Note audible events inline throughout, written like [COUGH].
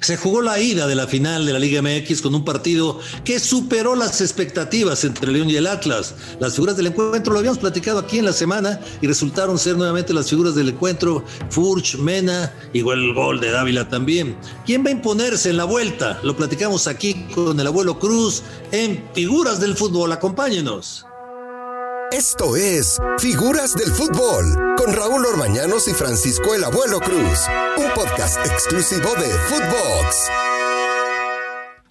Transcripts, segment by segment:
Se jugó la ida de la final de la Liga MX con un partido que superó las expectativas entre León y el Atlas. Las figuras del encuentro lo habíamos platicado aquí en la semana y resultaron ser nuevamente las figuras del encuentro. Furch, Mena, igual el gol de Dávila también. ¿Quién va a imponerse en la vuelta? Lo platicamos aquí con el abuelo Cruz en Figuras del Fútbol. Acompáñenos. Esto es Figuras del Fútbol con Raúl Orbañanos y Francisco el Abuelo Cruz, un podcast exclusivo de Footbox.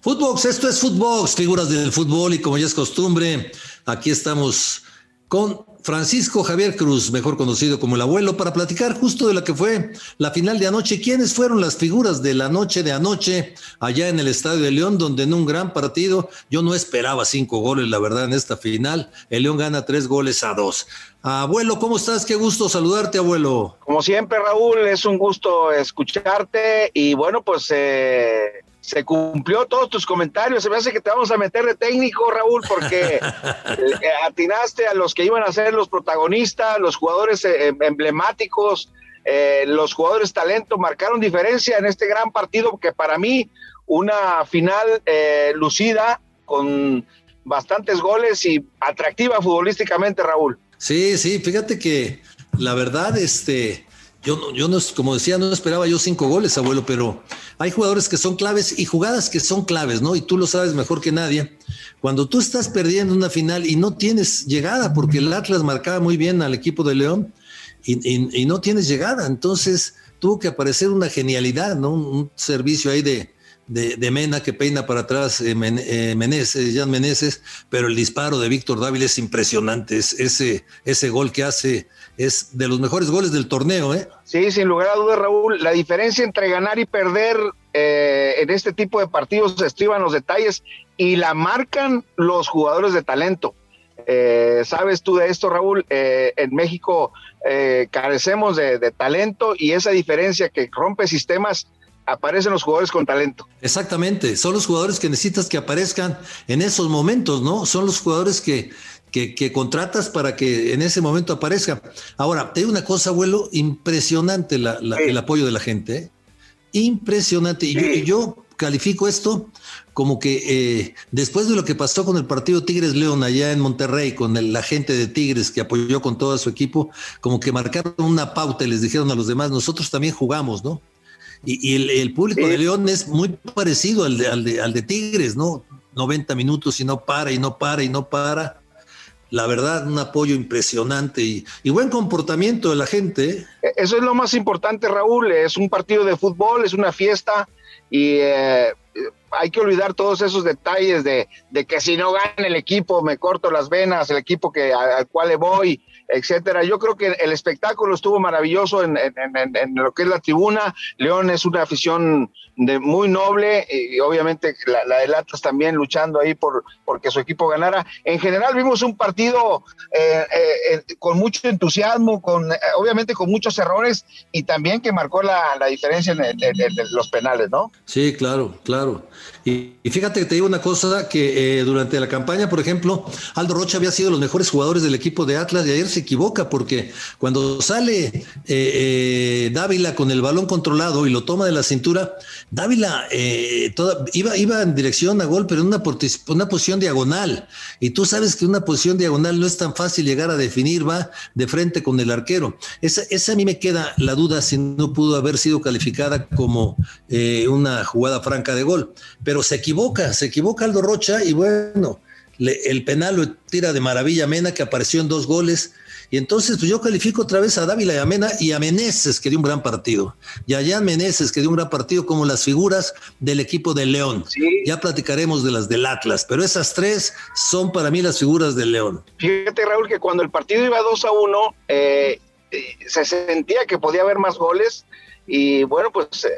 Footbox, esto es Footbox, Figuras del Fútbol y como ya es costumbre, aquí estamos con Francisco Javier Cruz, mejor conocido como el abuelo, para platicar justo de lo que fue la final de anoche. ¿Quiénes fueron las figuras de la noche de anoche allá en el Estadio de León, donde en un gran partido yo no esperaba cinco goles, la verdad, en esta final. El León gana tres goles a dos. Abuelo, ¿cómo estás? Qué gusto saludarte, abuelo. Como siempre, Raúl, es un gusto escucharte y bueno, pues eh, se cumplió todos tus comentarios. Se me hace que te vamos a meter de técnico, Raúl, porque [LAUGHS] eh, atinaste a los que iban a ser los protagonistas, los jugadores eh, emblemáticos, eh, los jugadores talento marcaron diferencia en este gran partido, que para mí una final lucida con bastantes goles y atractiva futbolísticamente, Raúl. Sí, sí, fíjate que la verdad, este, yo, yo no, como decía, no esperaba yo cinco goles, abuelo, pero hay jugadores que son claves y jugadas que son claves, ¿no? Y tú lo sabes mejor que nadie. Cuando tú estás perdiendo una final y no tienes llegada, porque el Atlas marcaba muy bien al equipo de León y, no tienes llegada, entonces tuvo que aparecer una genialidad, ¿no? Un, servicio ahí de, de, Mena que peina para atrás eh, eh, Meneses, Jan Meneses, pero el disparo de Víctor Dávila es impresionante, es ese, ese gol que hace es de los mejores goles del torneo, ¿eh? Sí, sin lugar a dudas, Raúl. La diferencia entre ganar y perder eh, en este tipo de partidos estriban los detalles y la marcan los jugadores de talento. Eh, ¿Sabes tú de esto, Raúl? Eh, en México carecemos de talento y esa diferencia que rompe sistemas aparecen los jugadores con talento. Exactamente, son los jugadores que necesitas que aparezcan en esos momentos, ¿no? Son los jugadores que que, contratas para que en ese momento aparezca. Ahora, te digo una cosa, abuelo, impresionante el apoyo de la gente, ¿eh? impresionante. Y yo, califico esto como que eh, después de lo que pasó con el partido Tigres León allá en Monterrey, con la gente de Tigres que apoyó con todo su equipo, como que marcaron una pauta y les dijeron a los demás, nosotros también jugamos, ¿no? Y, el, público de León es muy parecido al de, al de, al de Tigres, ¿no? 90 minutos y no para y no para y no para la verdad, un apoyo impresionante y, buen comportamiento de la gente. ¿eh? Eso es lo más importante, Raúl. Es un partido de fútbol, es una fiesta y eh, hay que olvidar todos esos detalles de, que si no gana el equipo me corto las venas, el equipo que al cual le voy, etcétera. Yo creo que el espectáculo estuvo maravilloso en, lo que es la tribuna. León es una afición de muy noble y obviamente la, la de Atlas también luchando ahí por porque su equipo ganara. En general vimos un partido eh, eh, con mucho entusiasmo, con obviamente con muchos errores y también que marcó la, diferencia en, los penales, ¿no? Sí, claro, claro. Y, fíjate que te digo una cosa, que eh, durante la campaña, por ejemplo, Aldo Rocha había sido los mejores jugadores del equipo de Atlas y ayer se equivoca porque cuando sale eh, eh, Dávila con el balón controlado y lo toma de la cintura, Dávila toda, iba, iba en dirección a gol, pero en una, una posición diagonal. Y tú sabes que una posición diagonal no es tan fácil llegar a definir, va de frente con el arquero. Esa, esa a mí me queda la duda si no pudo haber sido calificada como una jugada franca de gol pero se equivoca, se equivoca Aldo Rocha y bueno, el penal lo tira de maravilla Mena, que apareció en dos goles. Y entonces, pues yo califico otra vez a Dávila y a Mena y a Meneses, que dio un gran partido. Y a Jan Meneses, que dio un gran partido, como las figuras del equipo de León. Ya platicaremos de las del Atlas, pero esas tres son para mí las figuras del León. Fíjate, Raúl, que cuando el partido iba 2 a 1, eh, eh, se sentía que podía haber más goles. Y bueno, pues eh,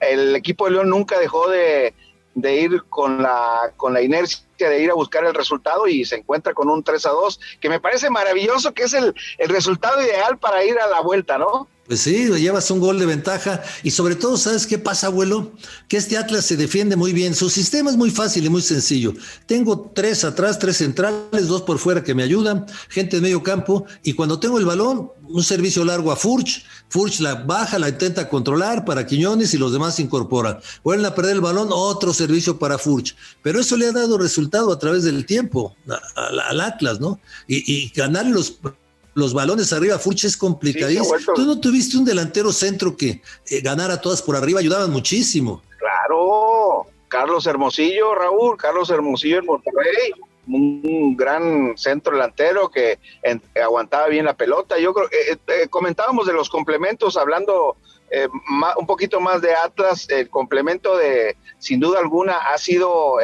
el equipo de León nunca dejó de, de ir con la, con la inercia de ir a buscar el resultado y se encuentra con un 3 a 2, que me parece maravilloso, que es el, el resultado ideal para ir a la vuelta, ¿no? Pues sí, llevas un gol de ventaja y sobre todo, ¿sabes qué pasa, abuelo? Que este Atlas se defiende muy bien. Su sistema es muy fácil y muy sencillo. Tengo tres atrás, tres centrales, dos por fuera que me ayudan, gente de medio campo y cuando tengo el balón, un servicio largo a Furch. Furch la baja, la intenta controlar para Quiñones y los demás se incorporan. Vuelven a perder el balón, otro servicio para Furch. Pero eso le ha dado resultado a través del tiempo al Atlas, ¿no? Y, y ganar los los balones arriba, Furch es complicadísimo. Tú no tuviste un delantero centro que eh, ganara todas por arriba, ayudaban muchísimo. Claro, Carlos Hermosillo, Raúl, Carlos Hermosillo en Monterrey, un gran centro delantero que aguantaba bien la pelota. Yo creo, eh, eh, comentábamos de los complementos, hablando un poquito más de Atlas, el complemento de, sin duda alguna, ha sido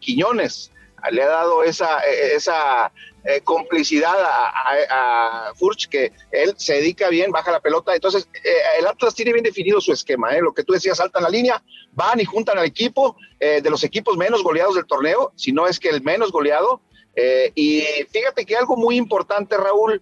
Quiñones. Le ha dado esa, esa eh, complicidad a, Furch, que él se dedica bien, baja la pelota. Entonces, eh, el Atlas tiene bien definido su esquema. ¿eh? Lo que tú decías, saltan la línea, van y juntan al equipo de los equipos menos goleados del torneo, si no es que el menos goleado. y fíjate que algo muy importante, Raúl,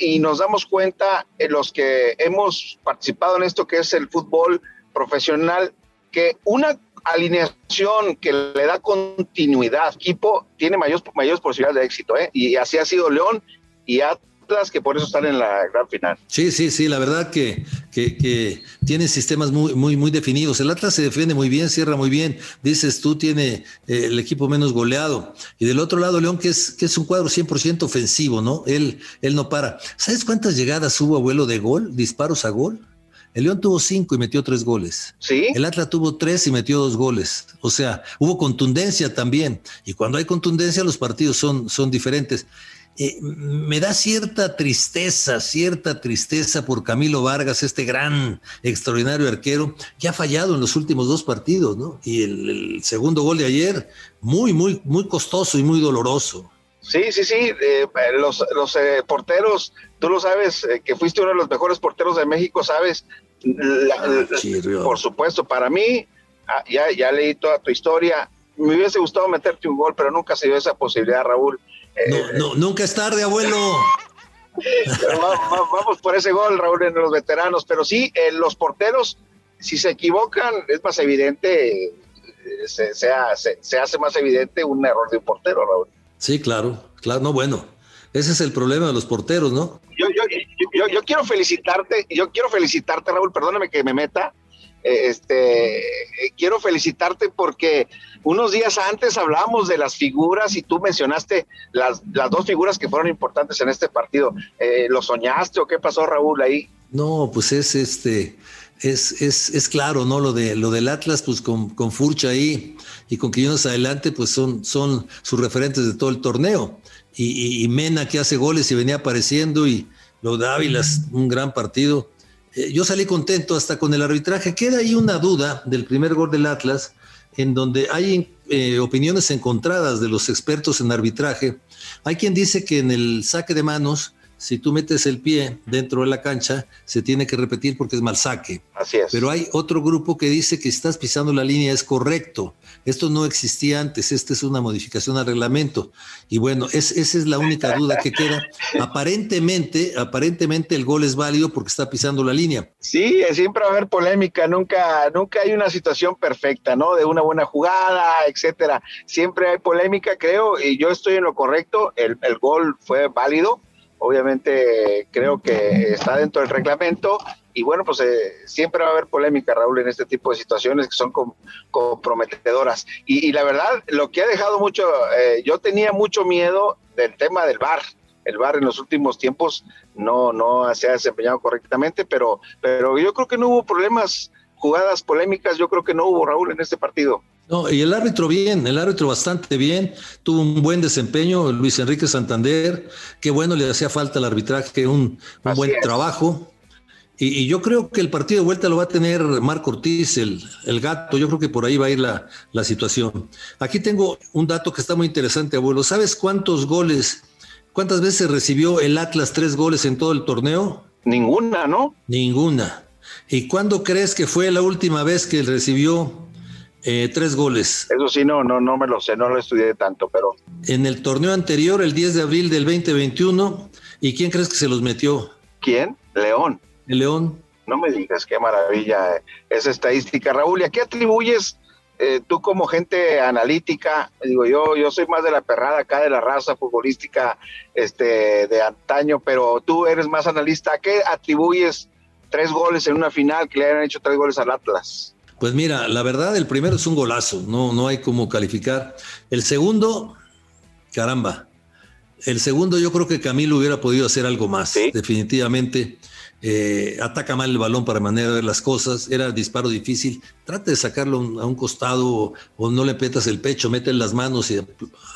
y nos damos cuenta, los que hemos participado en esto que es el fútbol profesional, que una alineación que le da continuidad, equipo tiene mayores, mayores posibilidades de éxito, ¿eh? y así ha sido León y Atlas, que por eso están en la gran final. Sí, sí, sí, la verdad que, que, tiene sistemas muy, muy, muy definidos. El Atlas se defiende muy bien, cierra muy bien. Dices tú, tiene eh, el equipo menos goleado. Y del otro lado, León, que es, que es un cuadro 100% ofensivo, ¿no? Él, él no para. ¿Sabes cuántas llegadas hubo, abuelo, de gol, disparos a gol? El León tuvo cinco y metió tres goles. Sí. El Atlas tuvo tres y metió dos goles. O sea, hubo contundencia también. Y cuando hay contundencia, los partidos son, son diferentes. Eh, me da cierta tristeza, cierta tristeza por Camilo Vargas, este gran, extraordinario arquero, que ha fallado en los últimos dos partidos, ¿no? Y el, segundo gol de ayer, muy, muy, muy costoso y muy doloroso. Sí, sí, sí. Eh, los, los eh, porteros, tú lo sabes, que fuiste uno de los mejores porteros de México, sabes Ah, por supuesto, para mí, ah, ya, ya leí toda tu historia. Me hubiese gustado meterte un gol, pero nunca se dio esa posibilidad, Raúl. No, eh, no, nunca es tarde, abuelo. vamos, por ese gol, Raúl, en los veteranos. Pero sí, eh, los porteros, si se equivocan, es más evidente, eh, se, se, hace más evidente un error de un portero, Raúl. Sí, claro, claro, no, bueno. Ese es el problema de los porteros, ¿no? Yo, yo, yo, quiero felicitarte, yo quiero felicitarte, Raúl, perdóname que me meta. Este, quiero felicitarte porque unos días antes hablamos de las figuras y tú mencionaste las, las dos figuras que fueron importantes en este partido. Eh, ¿Lo soñaste o qué pasó, Raúl, ahí? No, pues es este, es, es, es, claro, ¿no? Lo de lo del Atlas, pues con, con Furcha ahí y con Quillones adelante, pues son, son sus referentes de todo el torneo y, Mena que hace goles y venía apareciendo y lo de Ávila un gran partido. Eh, yo salí contento hasta con el arbitraje. Queda ahí una duda del primer gol del Atlas, en donde hay eh, opiniones encontradas de los expertos en arbitraje. Hay quien dice que en el saque de manos si tú metes el pie dentro de la cancha, se tiene que repetir porque es mal saque. Así es. Pero hay otro grupo que dice que estás pisando la línea, es correcto. Esto no existía antes, esta es una modificación al reglamento. Y bueno, es, esa es la única duda que queda. [LAUGHS] Aparentemente, aparentemente el gol es válido porque está pisando la línea. Sí, siempre va a haber polémica, nunca, nunca hay una situación perfecta, ¿no? De una buena jugada, etcétera. Siempre hay polémica, creo, y yo estoy en lo correcto, el, el gol fue válido obviamente creo que está dentro del reglamento y bueno, pues eh, siempre va a haber polémica, Raúl, en este tipo de situaciones que son comprometedoras. Y, la verdad, lo que ha dejado mucho, eh, yo tenía mucho miedo del tema del VAR. El VAR en los últimos tiempos no, no se ha desempeñado correctamente, pero, pero yo creo que no hubo problemas, jugadas polémicas, yo creo que no hubo, Raúl, en este partido. No, y el árbitro bien, el árbitro bastante bien, tuvo un buen desempeño, Luis Enrique Santander, qué bueno le hacía falta al arbitraje, un, buen trabajo. Y, yo creo que el partido de vuelta lo va a tener Marco Ortiz, el, el gato, yo creo que por ahí va a ir la, la, situación. Aquí tengo un dato que está muy interesante, abuelo. ¿Sabes cuántos goles, cuántas veces recibió el Atlas tres goles en todo el torneo? Ninguna, ¿no? Ninguna. ¿Y cuándo crees que fue la última vez que recibió eh, tres goles. Eso sí, no, no, no me lo sé, no lo estudié tanto, pero. En el torneo anterior, el 10 de abril del 2021, ¿y quién crees que se los metió? ¿Quién? León. el León. No me digas qué maravilla esa estadística, Raúl. ¿Y a qué atribuyes eh, tú como gente analítica? Digo, yo, yo soy más de la perrada acá de la raza futbolística este, de antaño, pero tú eres más analista. ¿A qué atribuyes tres goles en una final que le hayan hecho tres goles al Atlas? Pues mira, la verdad, el primero es un golazo, no, no hay cómo calificar. El segundo, caramba. El segundo, yo creo que Camilo hubiera podido hacer algo más, definitivamente. Eh, ataca mal el balón para manera de ver las cosas, era disparo difícil, trate de sacarlo a un costado o, no le petas el pecho, mete las manos y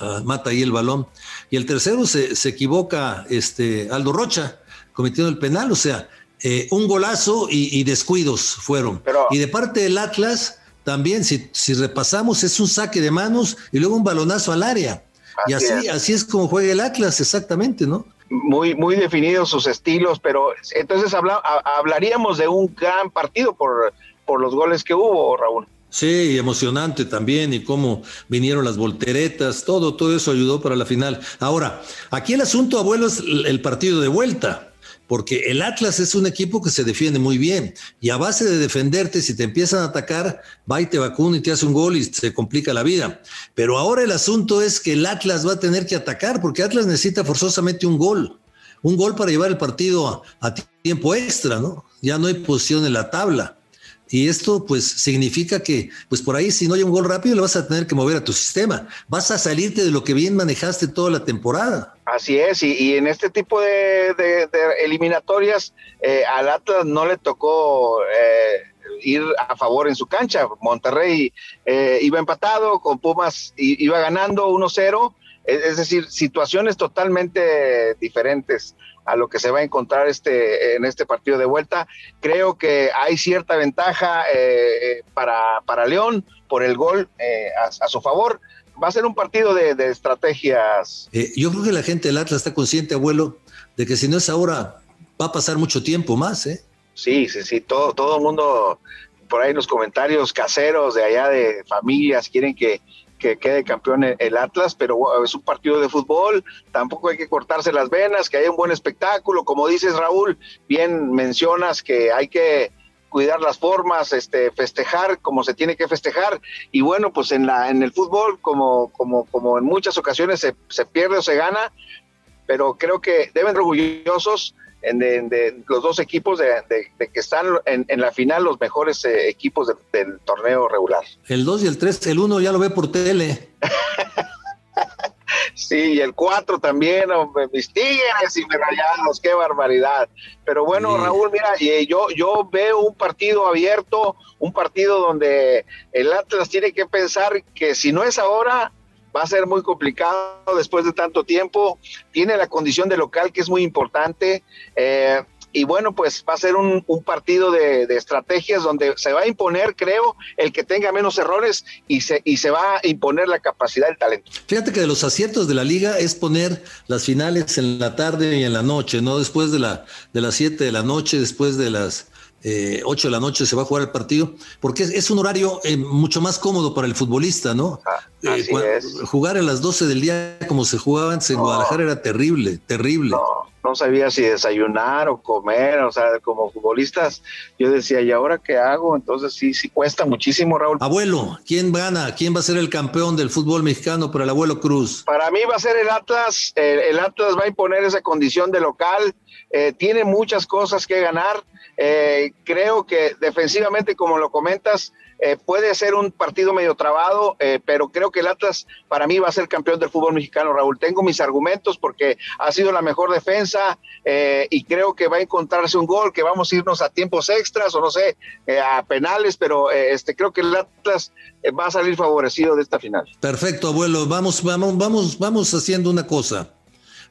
ah, mata ahí el balón. Y el tercero se, equivoca este, Aldo Rocha, cometiendo el penal, o sea, eh, un golazo y, descuidos fueron. y de parte del Atlas, también, si, si repasamos, es un saque de manos y luego un balonazo al área. y así, así es como juega el Atlas, exactamente, ¿no? muy, muy definidos sus estilos, pero entonces hablaríamos de un gran partido por, por los goles que hubo, Raúl. Sí, emocionante también y cómo vinieron las volteretas, todo, todo eso ayudó para la final. Ahora, aquí el asunto, abuelo, es el partido de vuelta porque el Atlas es un equipo que se defiende muy bien y a base de defenderte, si te empiezan a atacar, va y te vacuna y te hace un gol y se complica la vida. Pero ahora el asunto es que el Atlas va a tener que atacar porque Atlas necesita forzosamente un gol, un gol para llevar el partido a, tiempo extra, ¿no? Ya no hay posición en la tabla. Y esto pues significa que pues por ahí si no hay un gol rápido le vas a tener que mover a tu sistema. Vas a salirte de lo que bien manejaste toda la temporada. Así es, y, en este tipo de, eliminatorias eh, al Atlas no le tocó eh, ir a favor en su cancha. Monterrey eh, iba empatado, con Pumas iba ganando 1-0, es decir, situaciones totalmente diferentes a lo que se va a encontrar este, en este partido de vuelta. Creo que hay cierta ventaja eh, para, para, León por el gol eh, a, su favor. Va a ser un partido de, estrategias. Eh, yo creo que la gente del Atlas está consciente, abuelo, de que si no es ahora, va a pasar mucho tiempo más, ¿eh? Sí, sí, sí, todo, todo el mundo por ahí en los comentarios caseros de allá de familias quieren que que quede campeón el Atlas, pero es un partido de fútbol, tampoco hay que cortarse las venas, que haya un buen espectáculo, como dices Raúl, bien mencionas que hay que cuidar las formas, este, festejar como se tiene que festejar. Y bueno, pues en la en el fútbol como como como en muchas ocasiones se, se pierde o se gana, pero creo que deben orgullosos de, los dos equipos de, que están en, la final los mejores eh, equipos del torneo regular. El 2 y el 3, el 1 ya lo ve por tele. [LAUGHS] sí, y el 4 también, mis tigres y me rayados, qué barbaridad. Pero bueno, Raúl, mira, yo, yo veo un partido abierto, un partido donde el Atlas tiene que pensar que si no es ahora, va a ser muy complicado después de tanto tiempo. Tiene la condición de local que es muy importante. Eh, y bueno, pues va a ser un, partido de, estrategias donde se va a imponer, creo, el que tenga menos errores y se, y se va a imponer la capacidad del talento. Fíjate que de los aciertos de la liga es poner las finales en la tarde y en la noche, no después de, la, de las 7 de la noche, después de las eh, 8 de la noche se va a jugar el partido, porque es, un horario eh, mucho más cómodo para el futbolista, ¿no? Ah, eh, jugar a las 12 del día como se jugaba antes en Guadalajara era terrible, terrible. No, sabía si desayunar o comer, o sea, como futbolistas, yo decía, ¿y ahora qué hago? Entonces sí, sí cuesta muchísimo, Raúl. Abuelo, ¿quién gana? ¿Quién va a ser el campeón del fútbol mexicano para el abuelo Cruz? Para mí va a ser el Atlas, el Atlas va a imponer esa condición de local, eh, tiene muchas cosas que ganar eh, creo que defensivamente, como lo comentas, eh, puede ser un partido medio trabado, eh, pero creo que el Atlas para mí va a ser campeón del fútbol mexicano, Raúl. Tengo mis argumentos porque ha sido la mejor defensa y creo que va a encontrarse un gol, que vamos a irnos a tiempos extras o no sé, a penales, pero este creo que el Atlas va a salir favorecido de esta final. Perfecto, abuelo. Vamos, vamos, vamos, vamos haciendo una cosa.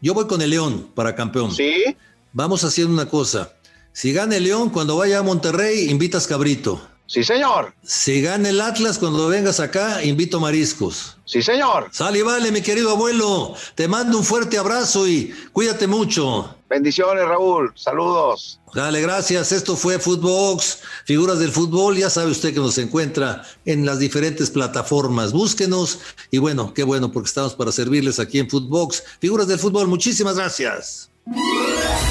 Yo voy con el León para campeón. Sí. Vamos haciendo una cosa. Si gana el León, cuando vaya a Monterrey, invitas cabrito. Sí, señor. Si gana el Atlas, cuando vengas acá, invito mariscos. Sí, señor. Sale y vale, mi querido abuelo. Te mando un fuerte abrazo y cuídate mucho. Bendiciones, Raúl. Saludos. Dale, gracias. Esto fue Footbox, figuras del fútbol. Ya sabe usted que nos encuentra en las diferentes plataformas. Búsquenos. Y bueno, qué bueno, porque estamos para servirles aquí en Footbox. Figuras del fútbol, muchísimas gracias.